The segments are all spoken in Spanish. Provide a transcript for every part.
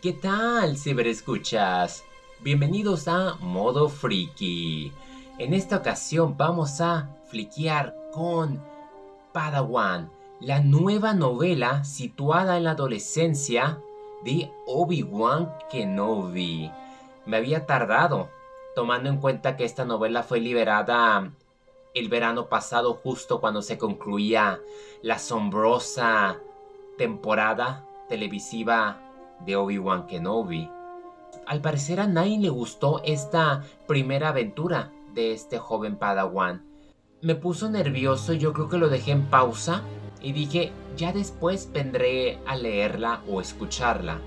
¿qué tal, ciberescuchas? Bienvenidos a Modo Friki. En esta ocasión vamos a fliquear con Padawan, la nueva novela situada en la adolescencia de Obi-Wan Kenobi. Me había tardado, tomando en cuenta que esta novela fue liberada el verano pasado justo cuando se concluía la asombrosa temporada televisiva de Obi-Wan Kenobi. Al parecer a nadie le gustó esta primera aventura de este joven Padawan. Me puso nervioso yo creo que lo dejé en pausa y dije, ya después vendré a leerla o escucharla.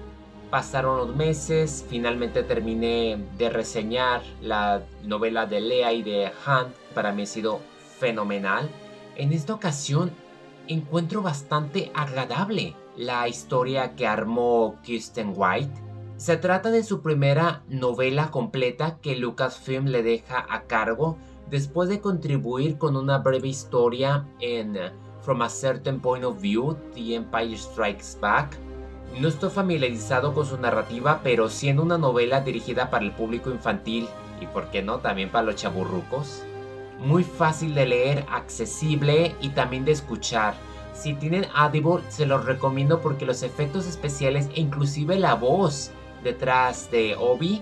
Pasaron los meses, finalmente terminé de reseñar la novela de Lea y de Han. Para mí ha sido fenomenal. En esta ocasión encuentro bastante agradable la historia que armó Kirsten White. Se trata de su primera novela completa que Lucasfilm le deja a cargo después de contribuir con una breve historia en From a Certain Point of View, The Empire Strikes Back. No estoy familiarizado con su narrativa, pero siendo una novela dirigida para el público infantil y por qué no también para los chaburrucos, muy fácil de leer, accesible y también de escuchar. Si tienen Audible, se los recomiendo porque los efectos especiales e inclusive la voz detrás de Obi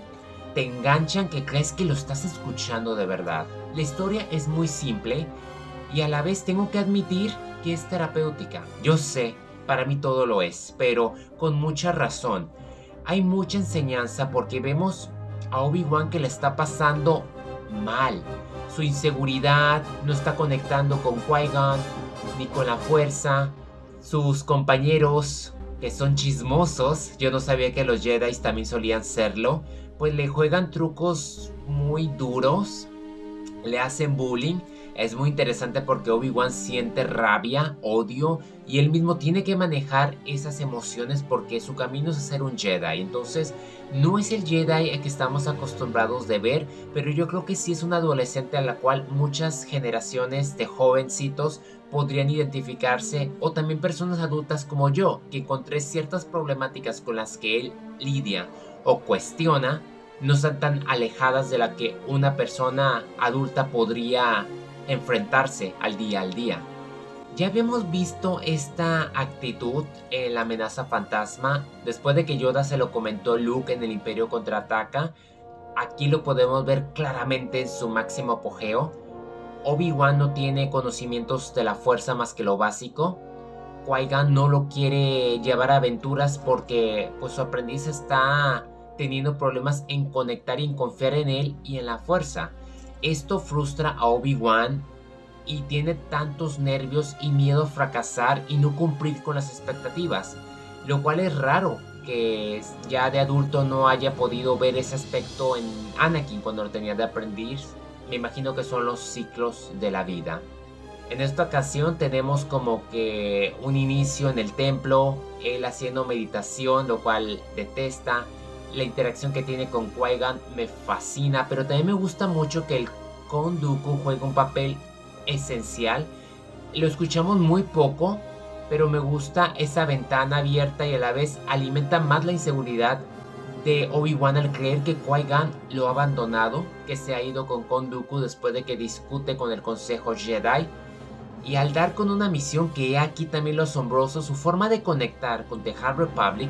te enganchan que crees que lo estás escuchando de verdad. La historia es muy simple y a la vez tengo que admitir que es terapéutica. Yo sé, para mí todo lo es, pero con mucha razón. Hay mucha enseñanza porque vemos a Obi-Wan que le está pasando mal. Su inseguridad no está conectando con Qui-Gon ni con la fuerza. Sus compañeros, que son chismosos, yo no sabía que los Jedi también solían serlo, pues le juegan trucos muy duros, le hacen bullying es muy interesante porque Obi-Wan siente rabia, odio y él mismo tiene que manejar esas emociones porque su camino es ser un Jedi. Entonces, no es el Jedi que estamos acostumbrados de ver, pero yo creo que sí es un adolescente a la cual muchas generaciones de jovencitos podrían identificarse o también personas adultas como yo, que encontré ciertas problemáticas con las que él lidia o cuestiona no están tan alejadas de la que una persona adulta podría enfrentarse al día al día. Ya habíamos visto esta actitud en la amenaza fantasma después de que Yoda se lo comentó Luke en el Imperio contraataca. Aquí lo podemos ver claramente en su máximo apogeo. Obi-Wan no tiene conocimientos de la fuerza más que lo básico. Qui-Gon no lo quiere llevar a aventuras porque pues, su aprendiz está teniendo problemas en conectar y en confiar en él y en la fuerza. Esto frustra a Obi-Wan y tiene tantos nervios y miedo a fracasar y no cumplir con las expectativas, lo cual es raro que ya de adulto no haya podido ver ese aspecto en Anakin cuando lo tenía de aprendiz. Me imagino que son los ciclos de la vida. En esta ocasión tenemos como que un inicio en el templo, él haciendo meditación, lo cual detesta, la interacción que tiene con qui me fascina, pero también me gusta mucho que el Konduku juega un papel esencial. Lo escuchamos muy poco, pero me gusta esa ventana abierta y a la vez alimenta más la inseguridad de Obi-Wan al creer que Qui-Gon lo ha abandonado, que se ha ido con Konduku después de que discute con el Consejo Jedi. Y al dar con una misión que aquí también lo asombroso, su forma de conectar con The Hard Republic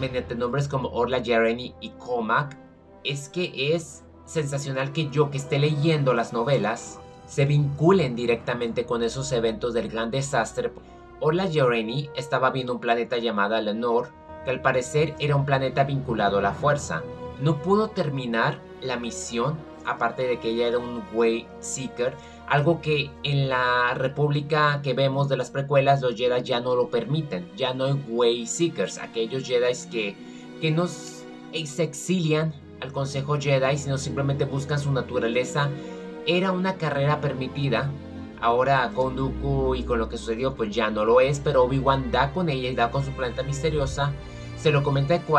mediante nombres como Orla Jeremy y Comac, es que es sensacional que yo que esté leyendo las novelas se vinculen directamente con esos eventos del gran desastre. Orla Jeremy estaba viendo un planeta llamado Lenore, que al parecer era un planeta vinculado a la fuerza. No pudo terminar la misión, aparte de que ella era un Way Seeker, algo que en la república que vemos de las precuelas los Jedi ya no lo permiten. Ya no hay Way Seekers, aquellos Jedi que, que no se exilian al Consejo Jedi, sino simplemente buscan su naturaleza. Era una carrera permitida. Ahora con Dooku y con lo que sucedió pues ya no lo es, pero Obi-Wan da con ella y da con su planeta misteriosa. Se lo comenta a qui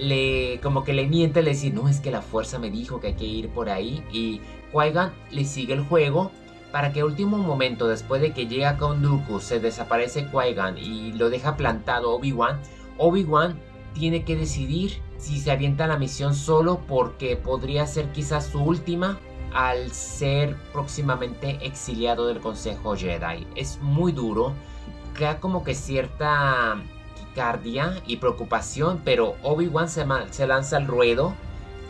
le como que le miente, le dice, no, es que la fuerza me dijo que hay que ir por ahí y Qui-Gon le sigue el juego para que último momento, después de que llega con Dooku, se desaparece Qui-Gon y lo deja plantado Obi-Wan, Obi-Wan tiene que decidir si se avienta la misión solo porque podría ser quizás su última al ser próximamente exiliado del Consejo Jedi. Es muy duro, crea como que cierta cardia y preocupación, pero Obi-Wan se, se, lanza al ruedo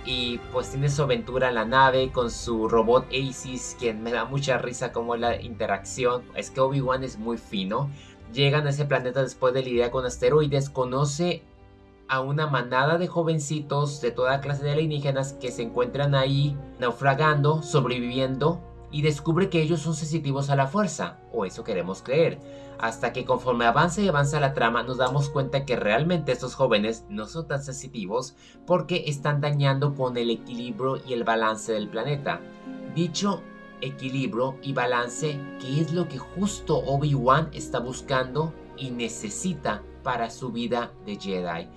y pues tiene su aventura en la nave con su robot Aces, quien me da mucha risa como la interacción. Es que Obi-Wan es muy fino. Llegan a ese planeta después de lidiar con asteroides, conoce a una manada de jovencitos de toda clase de alienígenas que se encuentran ahí naufragando, sobreviviendo y descubre que ellos son sensitivos a la fuerza, o eso queremos creer, hasta que conforme avanza y avanza la trama nos damos cuenta que realmente estos jóvenes no son tan sensitivos porque están dañando con el equilibrio y el balance del planeta. Dicho equilibrio y balance, que es lo que justo Obi-Wan está buscando y necesita para su vida de Jedi.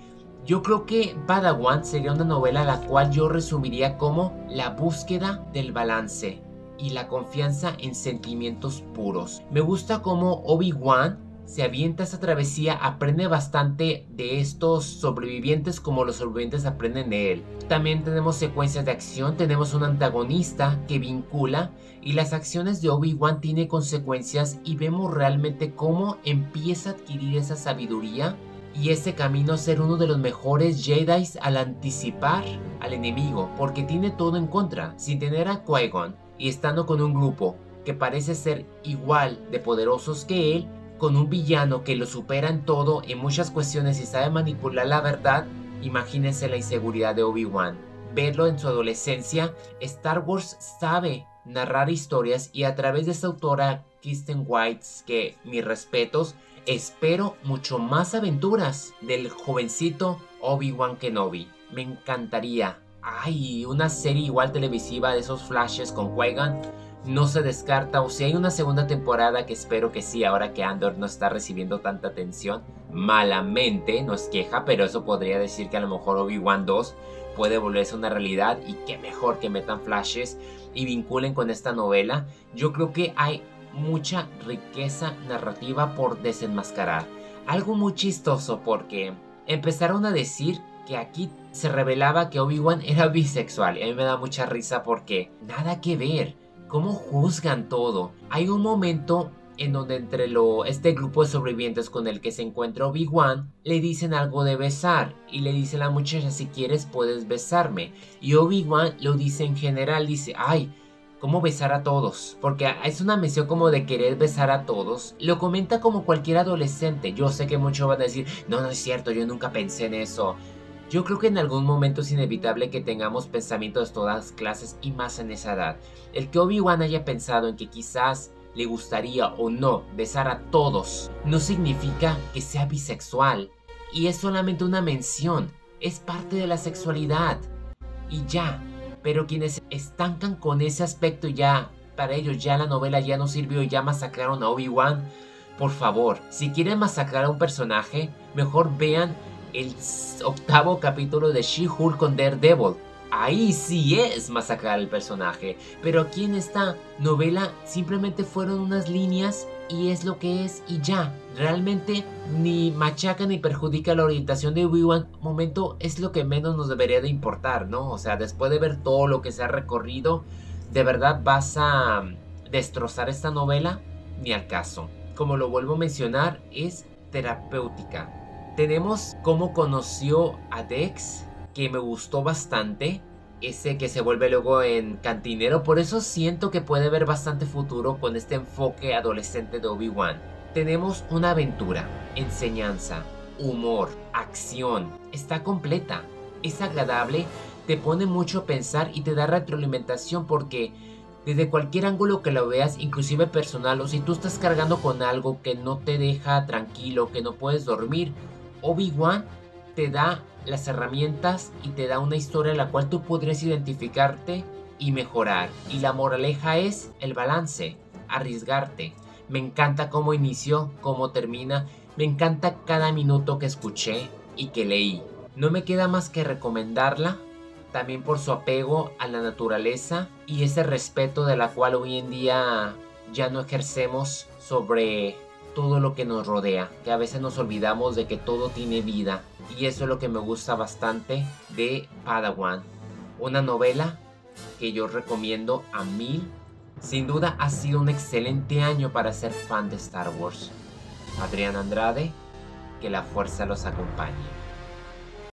Yo creo que Padawan sería una novela la cual yo resumiría como la búsqueda del balance y la confianza en sentimientos puros. Me gusta como Obi-Wan se avienta esa travesía, aprende bastante de estos sobrevivientes como los sobrevivientes aprenden de él. También tenemos secuencias de acción, tenemos un antagonista que vincula y las acciones de Obi-Wan tienen consecuencias y vemos realmente cómo empieza a adquirir esa sabiduría y ese camino a ser uno de los mejores Jedi al anticipar al enemigo, porque tiene todo en contra, sin tener a Qui-Gon y estando con un grupo que parece ser igual de poderosos que él, con un villano que lo supera en todo, en muchas cuestiones y sabe manipular la verdad, imagínense la inseguridad de Obi-Wan. Verlo en su adolescencia, Star Wars sabe narrar historias y a través de esta autora, Kristen White, que mis respetos, espero mucho más aventuras del jovencito Obi-Wan Kenobi. Me encantaría. Ay, una serie igual televisiva de esos flashes con qui no se descarta o si hay una segunda temporada que espero que sí ahora que Andor no está recibiendo tanta atención malamente nos queja pero eso podría decir que a lo mejor Obi-Wan 2 puede volverse una realidad y que mejor que metan flashes y vinculen con esta novela yo creo que hay mucha riqueza narrativa por desenmascarar. Algo muy chistoso porque empezaron a decir que aquí se revelaba que Obi-Wan era bisexual. Y a mí me da mucha risa porque nada que ver. ¿Cómo juzgan todo? Hay un momento en donde entre este grupo de sobrevivientes con el que se encuentra Obi-Wan le dicen algo de besar y le dice a la muchacha si quieres puedes besarme y Obi-Wan lo dice en general, dice ay cómo besar a todos, porque es una mención como de querer besar a todos. Lo comenta como cualquier adolescente. Yo sé que muchos van a decir, no, no es cierto, yo nunca pensé en eso. Yo creo que en algún momento es inevitable que tengamos pensamientos de todas clases y más en esa edad. El que Obi-Wan haya pensado en que quizás le gustaría o no besar a todos no significa que sea bisexual. Y es solamente una mención, es parte de la sexualidad. Y ya, pero quienes estancan con ese aspecto ya, para ellos ya la novela ya no sirvió y ya masacraron a Obi-Wan, por favor, si quieren masacrar a un personaje, mejor vean el octavo capítulo de She-Hulk con Daredevil. Ahí sí es masacrar al personaje. Pero aquí en esta novela simplemente fueron unas líneas y es lo que es y ya. Realmente ni machaca ni perjudica la orientación de Obi-Wan. Momento es lo que menos nos debería de importar, ¿no? O sea, después de ver todo lo que se ha recorrido, ¿de verdad vas a destrozar esta novela? Ni al caso. Como lo vuelvo a mencionar, es terapéutica. Tenemos cómo conoció a Dex, que me gustó bastante ese que se vuelve luego en cantinero. Por eso siento que puede haber bastante futuro con este enfoque adolescente de Obi-Wan. Tenemos una aventura, enseñanza, humor, acción. Está completa, es agradable, te pone mucho a pensar y te da retroalimentación porque desde cualquier ángulo que lo veas, inclusive personal, o si tú estás cargando con algo que no te deja tranquilo, que no puedes dormir, Obi-Wan te da las herramientas y te da una historia en la cual tú podrías identificarte y mejorar. Y la moraleja es el balance, arriesgarte. Me encanta cómo inició, cómo termina. Me encanta cada minuto que escuché y que leí. No me queda más que recomendarla, también por su apego a la naturaleza y ese respeto de la cual hoy en día ya no ejercemos sobre todo lo que nos rodea, que a veces nos olvidamos de que todo tiene vida. Y eso es lo que me gusta bastante de Padawan. Una novela que yo recomiendo a mil. Sin duda ha sido un excelente año para ser fan de Star Wars. Adrián Andrade, que la fuerza los acompañe.